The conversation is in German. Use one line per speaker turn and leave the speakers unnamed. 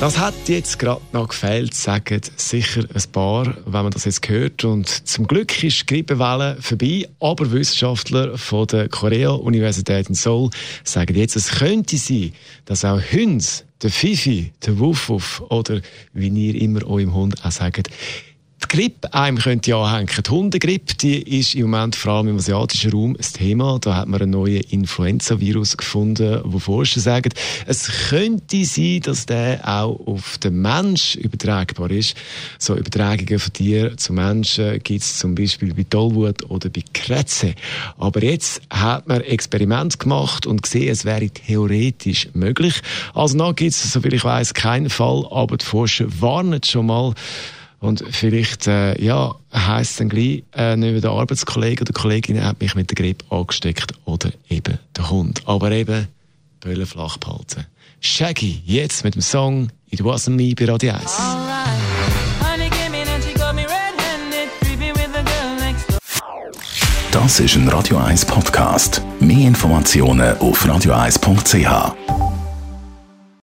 das hat jetzt gerade noch gefehlt, sagen sicher ein paar, wenn man das jetzt hört. Und zum Glück ist die Grippewelle vorbei, aber Wissenschaftler von der Korea-Universität in Seoul sagen jetzt, es könnte sein, dass auch Hunde, der Fifi, der Wuff oder wie ihr immer eurem Hund auch sagt, die Grippe einem könnte anhängen. Die Hundegrippe, die ist im Moment vor allem im asiatischen Raum ein Thema. Da hat man einen neuen Influenza-Virus gefunden, wo Forscher sagen, es könnte sein, dass der auch auf den Mensch übertragbar ist. So Übertragungen von Tier zu Menschen gibt es zum Beispiel bei Tollwut oder bei Krätze. Aber jetzt hat man Experiment gemacht und gesehen, es wäre theoretisch möglich. Also noch gibt es, soviel ich weiß, keinen Fall, aber die Forscher warnen schon mal, und vielleicht, äh, ja, heisst dann gleich, äh, nicht der Arbeitskollege oder Kollegin hat mich mit der Grippe angesteckt oder eben der Hund. Aber eben, Böllen flach behalten. Shaggy, jetzt mit dem Song It Wasn't Me bei Radio 1.
Das ist ein Radio 1 Podcast. Mehr Informationen auf radio1.ch.